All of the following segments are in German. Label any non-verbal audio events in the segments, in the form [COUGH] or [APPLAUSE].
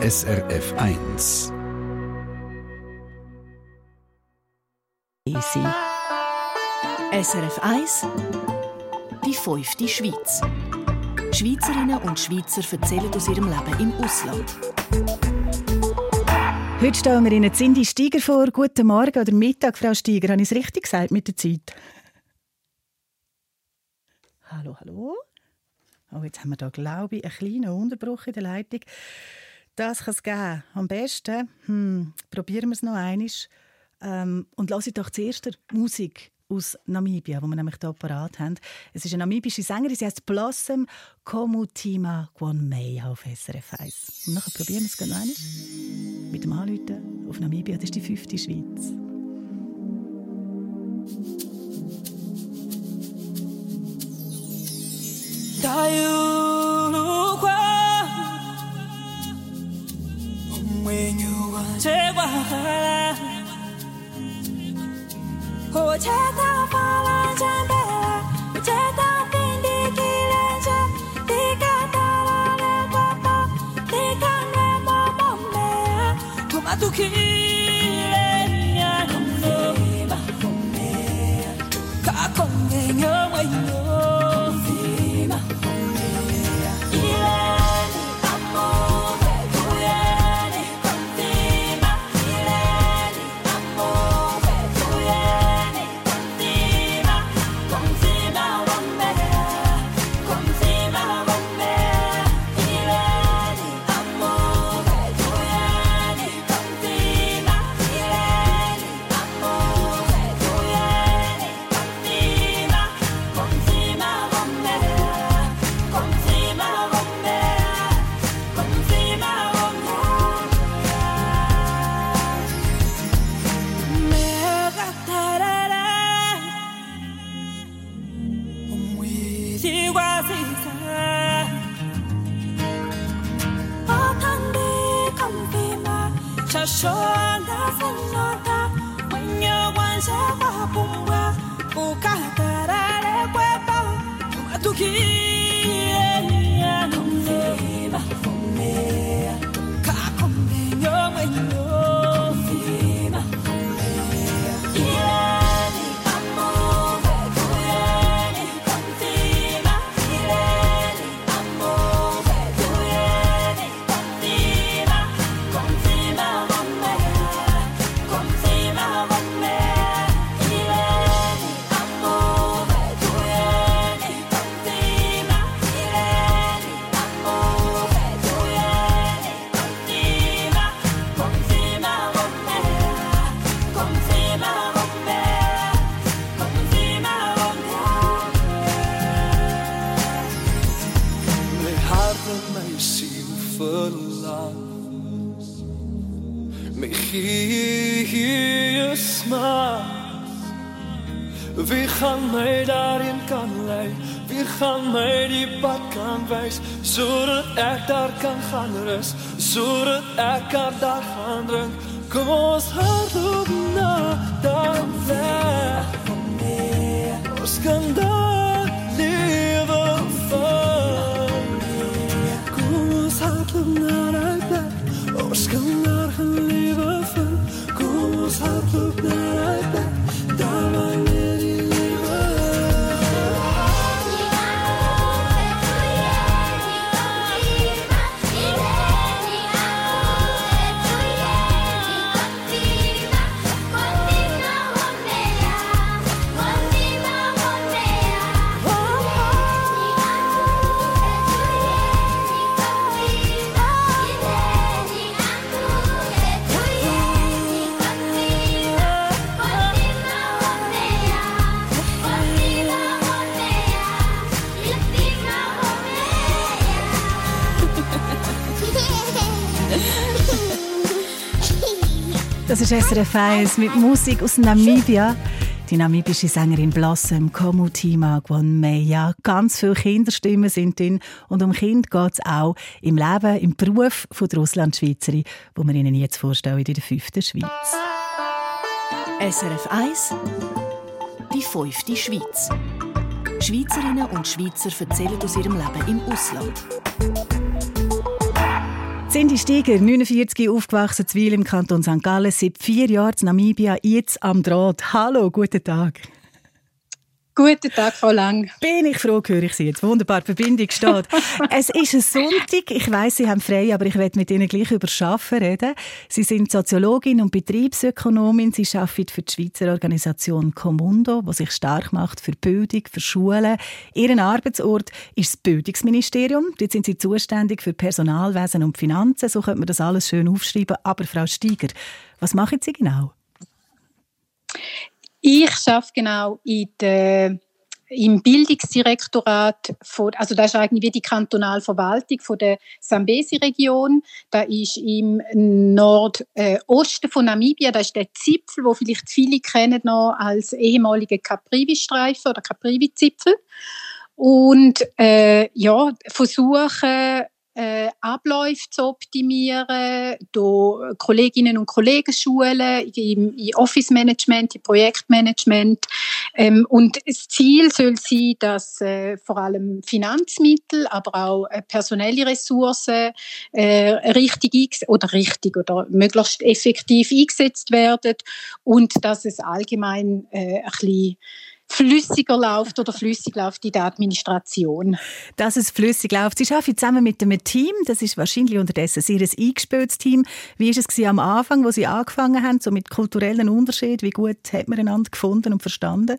SRF 1. Easy. SRF 1 Die fünfte Schweiz. Schweizerinnen und Schweizer erzählen aus ihrem Leben im Ausland. Heute stellen wir Ihnen Cindy Steiger vor. Guten Morgen oder Mittag, Frau Steiger. Habe ich es richtig gesagt mit der Zeit? Hallo, hallo. Oh, jetzt haben wir da, glaube ich, einen kleinen Unterbruch in der Leitung. Das kann es geben. Am besten hm, probieren wir es noch einmal. Ähm, und lasse doch zuerst Musik aus Namibia, wo wir nämlich hier parat haben. Es ist eine namibische Sängerin, sie heißt Blossom Komutima Gwanmei auf SRF 1. Und nachher probieren wir es noch einmal. Mit dem Anrufen auf Namibia, das ist die fünfte Schweiz. Tayulukwa when you are 제발 호텔 다 바라잔 xa có thân đi không vì mà cha số đã phân nó ta mình nhớ quan sẽ qua bùng qua buka karare kwepa tuki מחי ישמע Wie gaan mij daarin kan leiden? Wie gaan mij die pad kan wijzen? Zodat ik daar kan gaan rust, zodat ik kan daar gaan drink. Kom ons hart op na, dan weg van mij. Ons kan daar leven van. Kom ons hart op na, dan weg. Ons kan daar knows how to play. Das ist SRF 1 mit Musik aus Namibia. Die namibische Sängerin Blossom Komutima Gwanmeya. Ganz viele Kinderstimmen sind drin. Und um Kind geht es auch im Leben, im Beruf der Russlandschweizerin, wo wir Ihnen jetzt vorstellen in der fünften Schweiz. SRF 1 Die fünfte Schweiz. Schweizerinnen und Schweizer erzählen aus ihrem Leben im Ausland. Cindy Steiger, 49, aufgewachsen zu Wil im Kanton St. Gallen, seit vier Jahren in Namibia, jetzt am Draht. Hallo, guten Tag. Guten Tag, Frau Lang. Bin ich froh, höre ich Sie jetzt. Wunderbar, die Verbindung steht. [LAUGHS] es ist ein Sonntag. Ich weiss, Sie haben frei, aber ich werde mit Ihnen gleich über Schaffen reden. Sie sind Soziologin und Betriebsökonomin. Sie arbeiten für die Schweizer Organisation Commundo, die sich stark macht für Bildung, für Schulen. Ihren Arbeitsort ist das Bildungsministerium. Dort sind Sie zuständig für Personalwesen und Finanzen. So könnte man das alles schön aufschreiben. Aber Frau Steiger, was machen Sie genau? Ich arbeite genau in der im Bildungsdirektorat von, also das ist eigentlich wie die Kantonalverwaltung von der Sambesi-Region. Da ist im Nordosten von Namibia, da ist der Zipfel, wo vielleicht viele kennen noch als ehemalige Caprivi-Streifen oder Caprivi-Zipfel. Und äh, ja, versuchen äh, Abläufe zu optimieren, do Kolleginnen und Kollegen schulen, im, im Office Management, im Projektmanagement. Ähm, und das Ziel soll sein, dass äh, vor allem Finanzmittel, aber auch äh, personelle Ressourcen äh, richtig oder richtig oder möglichst effektiv eingesetzt werden und dass es allgemein äh, ein bisschen flüssiger läuft oder flüssig läuft in der Administration. Dass es flüssig läuft. Sie arbeiten zusammen mit einem Team, das ist wahrscheinlich unterdessen ein eingespieltes Team. Wie war es am Anfang, wo Sie angefangen haben, so mit kulturellen Unterschieden? Wie gut hat man einander gefunden und verstanden?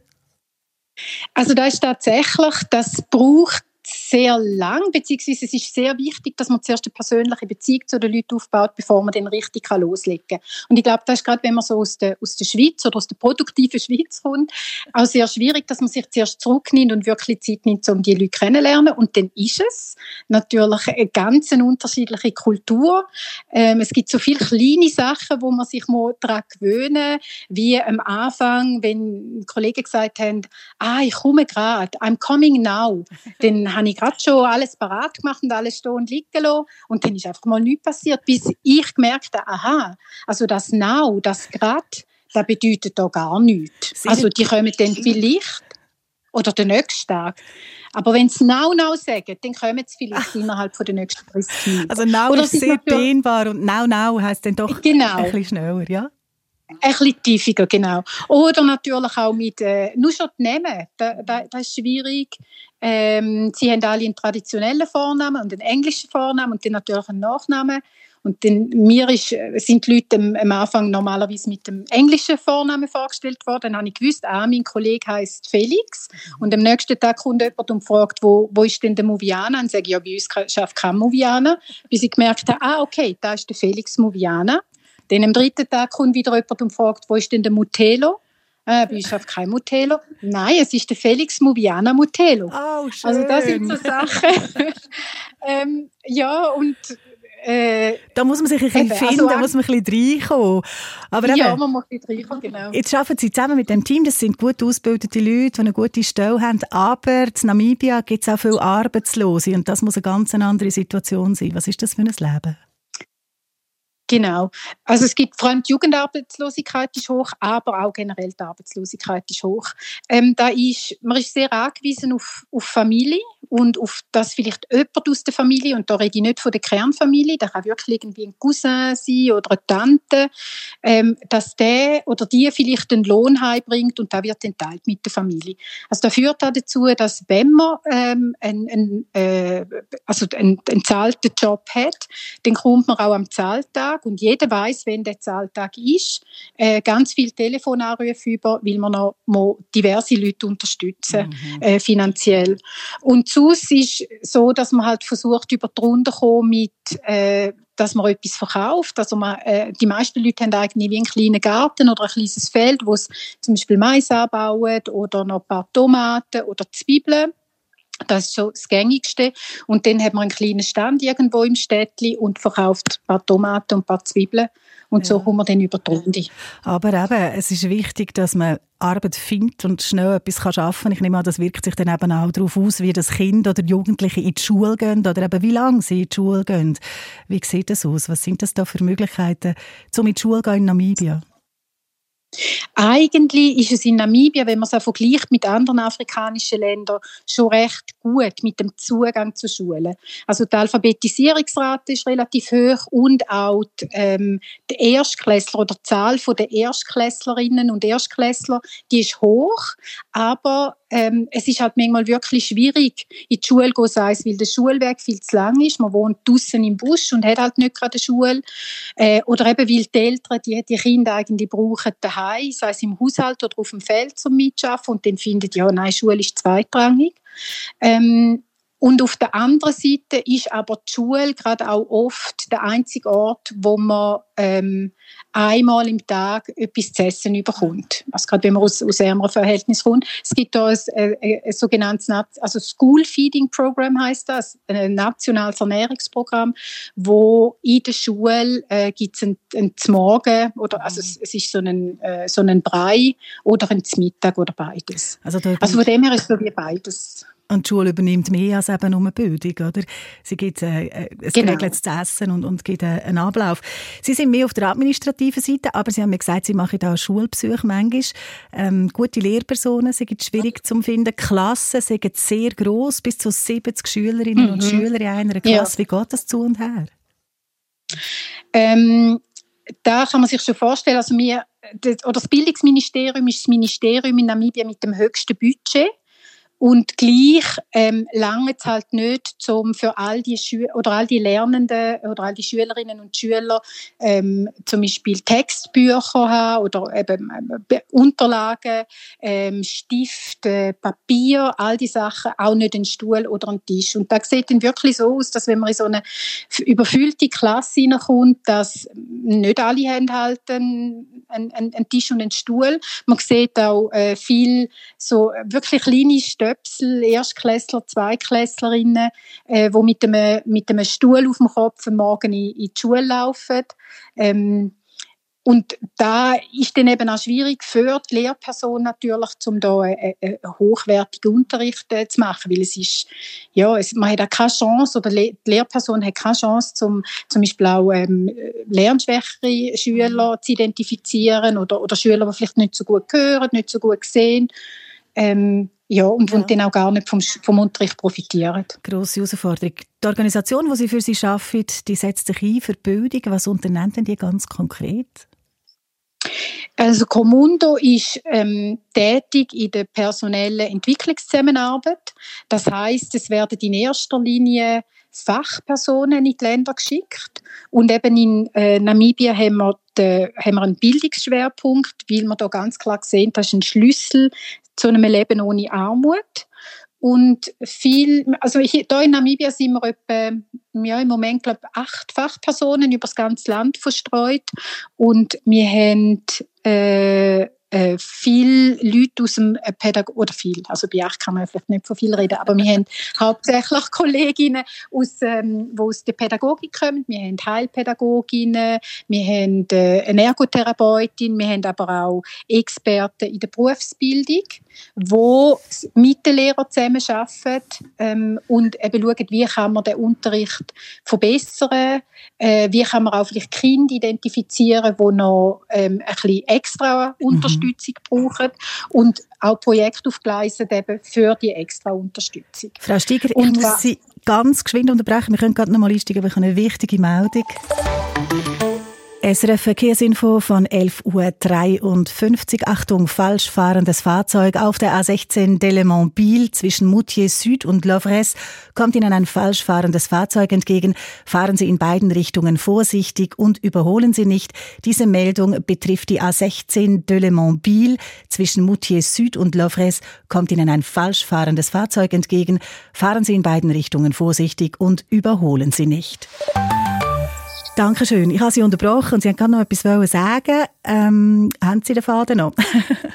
Also da ist tatsächlich, das braucht sehr lang, beziehungsweise es ist sehr wichtig, dass man zuerst eine persönliche Beziehung zu den Leuten aufbaut, bevor man dann richtig loslegen kann. Und ich glaube, das ist gerade, wenn man so aus der, aus der Schweiz oder aus der produktiven Schweiz kommt, auch sehr schwierig, dass man sich zuerst zurücknimmt und wirklich Zeit nimmt, um die Leute kennenzulernen. Und dann ist es natürlich eine ganz unterschiedliche Kultur. Ähm, es gibt so viele kleine Sachen, wo man sich mal daran gewöhnen wie am Anfang, wenn Kollegen gesagt haben, ah, ich komme gerade, I'm coming now, dann habe ich gerade schon alles parat gemacht und alles stehen und liegen lassen. Und dann ist einfach mal nichts passiert, bis ich gemerkt habe, aha, also das Now, das gerade, das bedeutet da gar nichts. Also die kommen dann vielleicht oder den nächsten Tag. Aber wenn sie Now Now sagen, dann kommen sie vielleicht [LAUGHS] innerhalb von den nächsten 30 Minuten. Also Now ist sehr dehnbar und Now Now heisst dann doch genau. ein bisschen schneller, ja? Ein bisschen tiefiger, genau. Oder natürlich auch mit, äh, nur schon die Namen, das, das, das ist schwierig. Ähm, sie haben alle einen traditionellen Vornamen und einen englischen Vornamen und dann natürlich einen Nachnamen. Und dann, mir ist, sind die Leute am, am, Anfang normalerweise mit dem englischen Vornamen vorgestellt worden. Dann habe ich gewusst, ah, mein Kollege heißt Felix. Und am nächsten Tag kommt jemand und fragt, wo, wo ist denn der Moviana? Und sage ich, ja, bei uns schafft kein Moviana. Bis ich gemerkt habe, ah, okay, da ist der Felix Moviana. Dann am dritten Tag kommt wieder jemand und fragt, wo ist denn der Mutelo? Äh, uns kein Mutelo. Nein, es ist der Felix Moviana Mutelo. Oh, schön. Also das sind so Sachen. [LAUGHS] ähm, ja, und äh, da muss man sich ein bisschen also finden, also, da muss man ein bisschen reinkommen. Aber ja, eben, man muss ein bisschen reinkommen, genau. Jetzt arbeiten Sie zusammen mit dem Team, das sind gut ausgebildete Leute, die eine gute Stelle haben, aber in Namibia gibt es auch viele Arbeitslose und das muss eine ganz andere Situation sein. Was ist das für ein Leben? Genau. Also es gibt vor allem die Jugendarbeitslosigkeit ist hoch, aber auch generell die Arbeitslosigkeit ist hoch. Ähm, da ist, man ist sehr angewiesen auf, auf Familie und auf das vielleicht jemand aus der Familie, und da rede ich nicht von der Kernfamilie, da kann wirklich irgendwie ein Cousin sein oder eine Tante, ähm, dass der oder die vielleicht einen Lohn heimbringt und da wird entteilt mit der Familie. Also das führt auch dazu, dass wenn man ähm, einen, einen, äh, also einen, einen zahlten Job hat, dann kommt man auch am Zahltag und jeder weiß, wenn der Zahltag ist, äh, ganz viele Telefonanrufe über, weil man noch diverse Leute unterstützen mhm. äh, finanziell. Und sonst ist so, dass man halt versucht, über die Runde kommen mit, äh, dass man etwas verkauft. Also man, äh, die meisten Leute haben eigentlich wie einen kleinen Garten oder ein kleines Feld, wo sie zum Beispiel Mais anbauen oder noch ein paar Tomaten oder Zwiebeln. Das ist so das Gängigste. Und dann hat man einen kleinen Stand irgendwo im Städtli und verkauft ein paar Tomaten und ein paar Zwiebeln. Und ja. so kommen wir dann über die Runde. Aber eben, es ist wichtig, dass man Arbeit findet und schnell etwas arbeiten kann. Ich nehme an, das wirkt sich dann eben auch darauf aus, wie das Kind oder Jugendliche in die Schule gehen oder eben wie lange sie in die Schule gehen. Wie sieht das aus? Was sind das da für Möglichkeiten, um in die Schule zu gehen in Namibia? Eigentlich ist es in Namibia, wenn man es auch vergleicht mit anderen afrikanischen Ländern, schon recht gut mit dem Zugang zu Schulen. Also die Alphabetisierungsrate ist relativ hoch und auch die, ähm, die Erstklässler oder die Zahl der Erstklässlerinnen und Erstklässler, die ist hoch, aber ähm, es ist halt manchmal wirklich schwierig, in die Schule zu gehen, weil der Schulweg viel zu lang ist. Man wohnt draußen im Busch und hat halt nicht gerade eine Schule. Äh, oder eben, weil die Eltern die, die Kinder eigentlich brauchen daheim, sei es im Haushalt oder auf dem Feld zum Mitschaffen und dann findet ja, nein, Schule ist zweitrangig. Ähm, und auf der anderen Seite ist aber die Schule gerade auch oft der einzige Ort, wo man ähm, einmal im Tag etwas zu essen bekommt. Also gerade wenn man aus, aus ärmeren Verhältnissen kommt. Es gibt da ein, ein, ein sogenanntes also School Feeding Program heißt das, ein nationales Ernährungsprogramm, wo in der Schule äh, gibt es ein, ein Morgen oder also es, es, ist so ein, äh, so ein Brei oder ein Mittag oder beides. Also, also von dem her ist es so wie beides. Und die Schule übernimmt mehr als eben nur Bildung, oder? Sie gibt äh, äh ein genau. geregeltes Essen und, und gibt äh, einen Ablauf. Sie sind mehr auf der administrativen Seite, aber Sie haben mir gesagt, Sie machen da Schulbesuche manchmal. Ähm, gute Lehrpersonen sind schwierig zu finden. Klassen sind sehr gross, bis zu 70 Schülerinnen mhm. und Schüler in einer Klasse. Ja. Wie geht das zu und her? Ähm, da kann man sich schon vorstellen, also wir, das, oder das Bildungsministerium ist das Ministerium in Namibia mit dem höchsten Budget. Und gleich ähm, lange es halt nicht, um für all die Schü oder all die Lernenden oder all die Schülerinnen und Schüler ähm, zum Beispiel Textbücher haben oder eben äh, Unterlagen, ähm, Stift, äh, Papier, all die Sachen, auch nicht ein Stuhl oder ein Tisch. Und da sieht dann wirklich so aus, dass wenn man in so eine überfüllte Klasse hineinkommt, dass nicht alle haben halt einen, einen, einen Tisch und einen Stuhl. Man sieht auch äh, viel so wirklich kleine Stöcke Stöpsel, Erstklässler, Zweiklässlerinnen, äh, die mit einem, mit einem Stuhl auf dem Kopf am Morgen in, in die Schule laufen. Ähm, und da ist dann eben auch schwierig für die Lehrperson natürlich, um da einen, einen hochwertigen Unterricht äh, zu machen, weil es ist, ja, es, man hat auch keine Chance, oder die Lehrperson hat keine Chance, zum, zum Beispiel auch ähm, lernschwächere Schüler mhm. zu identifizieren oder, oder Schüler, die vielleicht nicht so gut hören, nicht so gut sehen. Ähm, ja, und, ja. und dann auch gar nicht vom, vom Unterricht profitieren. Grosse Herausforderung. Die Organisation, die Sie für Sie arbeitet, die setzt sich ein für Bildung. Was unternimmt denn die ganz konkret? Also Comundo ist ähm, tätig in der personellen Entwicklungszusammenarbeit. Das heißt, es werden in erster Linie Fachpersonen in die Länder geschickt. Und eben in äh, Namibia haben wir, den, haben wir einen Bildungsschwerpunkt, weil wir da ganz klar sehen, das ist ein Schlüssel zu einem Leben ohne Armut. Und viel, also hier in Namibia sind wir etwa, ja, im Moment, glaube ich, acht Fachpersonen über das ganze Land verstreut. Und wir haben, äh, äh, viele Leute aus dem äh, Pädagog oder viel, also bei euch kann man vielleicht nicht von viel reden, aber wir haben [LAUGHS] hauptsächlich Kolleginnen, aus, ähm, die aus der Pädagogik kommen. Wir haben Heilpädagoginnen, wir haben äh, eine Ergotherapeutin, wir haben aber auch Experten in der Berufsbildung, die mit den Lehrern zusammenarbeiten ähm, und eben schauen, wie kann man den Unterricht verbessern, äh, wie kann man auch vielleicht Kinder identifizieren, die noch ähm, ein bisschen extra Unterstützung Unterstützung brauchen und auch Projekte aufgleisen eben für die extra Unterstützung. Frau Steiger, und ich muss Sie ganz geschwind unterbrechen. Wir können gerade noch mal einsteigen, wir haben eine wichtige Meldung. SRF Verkehrsinfo von 11.53 Uhr. Achtung, falsch fahrendes Fahrzeug auf der A16 Delemont-Biel zwischen Moutier Süd und Lovres kommt Ihnen ein falsch fahrendes Fahrzeug entgegen. Fahren Sie in beiden Richtungen vorsichtig und überholen Sie nicht. Diese Meldung betrifft die A16 Delemont-Biel zwischen Moutier Süd und Lovres kommt Ihnen ein falsch fahrendes Fahrzeug entgegen. Fahren Sie in beiden Richtungen vorsichtig und überholen Sie nicht. Dankeschön. Ich habe Sie unterbrochen und Sie haben gerade noch etwas sagen. Ähm, haben Sie den Faden noch?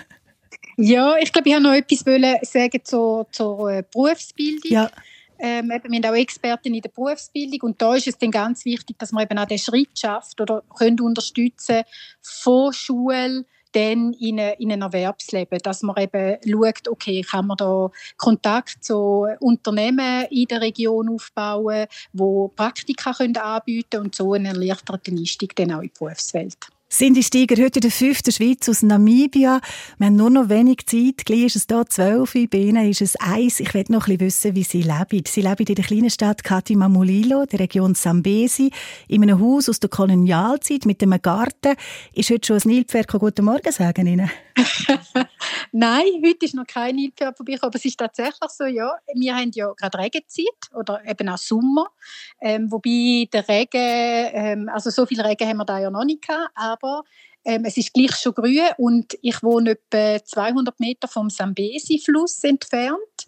[LAUGHS] ja, ich glaube, ich habe noch etwas sagen zur, zur äh, Berufsbildung. Ja. Ähm, wir haben auch Experten in der Berufsbildung und da ist es dann ganz wichtig, dass man eben auch den Schritt schafft oder können unterstützen von Schule dann in, in ein Erwerbsleben, dass man eben schaut, okay, kann man da Kontakt zu Unternehmen in der Region aufbauen, wo Praktika können anbieten und so einen erleichterten Einstieg dann auch in die Berufswelt. Cindy Steiger, heute in der fünften Schweiz aus Namibia. Wir haben nur noch wenig Zeit. Gleich ist es hier zwölf, bei ihnen ist es eins. Ich will noch ein bisschen wissen, wie sie leben. Sie leben in der kleinen Stadt Katimamulilo, der Region Sambesi, in einem Haus aus der Kolonialzeit mit einem Garten. Ist heute schon ein Nilpferd Guten Morgen sagen Ihnen? [LAUGHS] Nein, heute ist noch kein Nilpferd vorbeigekommen, aber es ist tatsächlich so, ja, wir haben ja gerade Regenzeit oder eben auch Sommer, ähm, wobei der Regen, ähm, also so viel Regen haben wir da ja noch nicht gehabt, aber ähm, es ist gleich schon grün und ich wohne etwa 200 Meter vom Sambesi-Fluss entfernt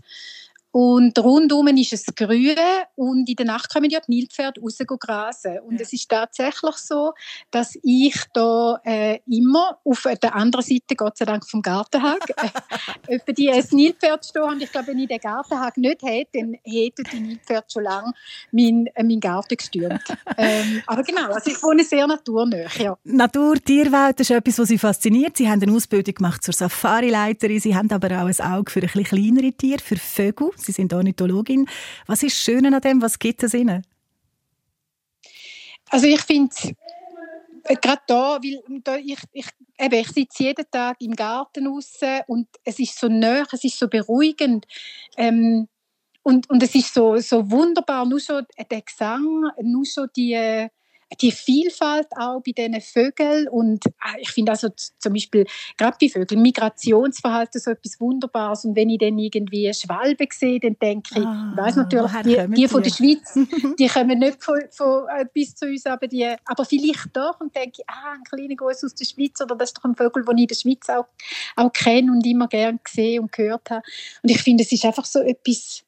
und rundum ist es grün und in der Nacht kommen ja die Nilpferde raus grasen. Und ja. es ist tatsächlich so, dass ich da äh, immer auf der anderen Seite, Gott sei Dank vom Gartenhag, [LAUGHS] äh, die ein Nilpferd stehen und ich glaube, wenn ich den Gartenhag nicht hätte, dann hätte die Nilpferde schon lange meinen äh, mein Garten gestürmt. [LAUGHS] ähm, aber genau, also ich wohne sehr naturnah. Ja. Natur, Tierwelt, ist etwas, was Sie fasziniert. Sie haben eine Ausbildung gemacht zur Safari-Leiterin, Sie haben aber auch ein Auge für ein bisschen kleinere Tiere, für Vögel. Sie sind Ornithologin. Was ist schön an dem? Was gibt es Ihnen? Also ich finde gerade da, weil da ich, ich, eben, ich sitze jeden Tag im Garten raus und es ist so nah, es ist so beruhigend. Ähm, und, und es ist so, so wunderbar, nur schon der Gesang, nur schon die, die Vielfalt auch bei diesen Vögeln und ah, ich finde also zum Beispiel gerade bei Vögeln Migrationsverhalten so etwas Wunderbares und wenn ich dann irgendwie Schwalbe sehe, dann denke ich, ah, ich weiß natürlich, die, die, von der Schweiz, [LAUGHS] die kommen nicht von, von, bis zu uns, aber, die, aber vielleicht doch und denke ich, ah, ein kleiner Gruß aus der Schweiz oder das ist doch ein Vogel, den ich in der Schweiz auch, auch kenne und immer gerne gesehen und gehört habe und ich finde, es ist einfach so etwas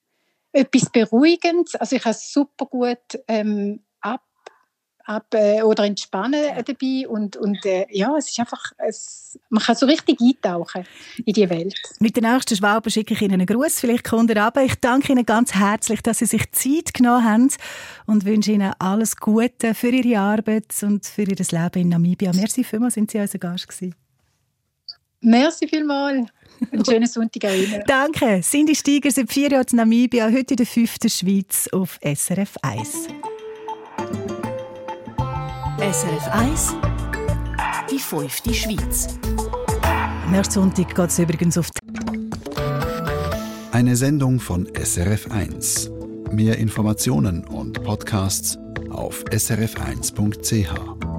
etwas Beruhigendes. Also ich habe super gut ähm, ab äh, oder entspannen dabei und, und äh, ja, es ist einfach, es, man kann so richtig eintauchen in die Welt. Mit den nächsten Schwalben schicke ich Ihnen einen Gruß, vielleicht kommt er runter. Ich danke Ihnen ganz herzlich, dass Sie sich Zeit genommen haben und wünsche Ihnen alles Gute für Ihre Arbeit und für Ihr Leben in Namibia. Merci vielmals, sind Sie unser Gast gewesen. Merci vielmals. Einen schönen Sonntag auch Ihnen. Danke. Cindy Steiger seit vier Jahren in Namibia, heute in der fünften Schweiz auf SRF 1. SRF 1 Die fünfte Schweiz. Nächsten Sonntag geht es übrigens auf Eine Sendung von SRF 1. Mehr Informationen und Podcasts auf srf1.ch.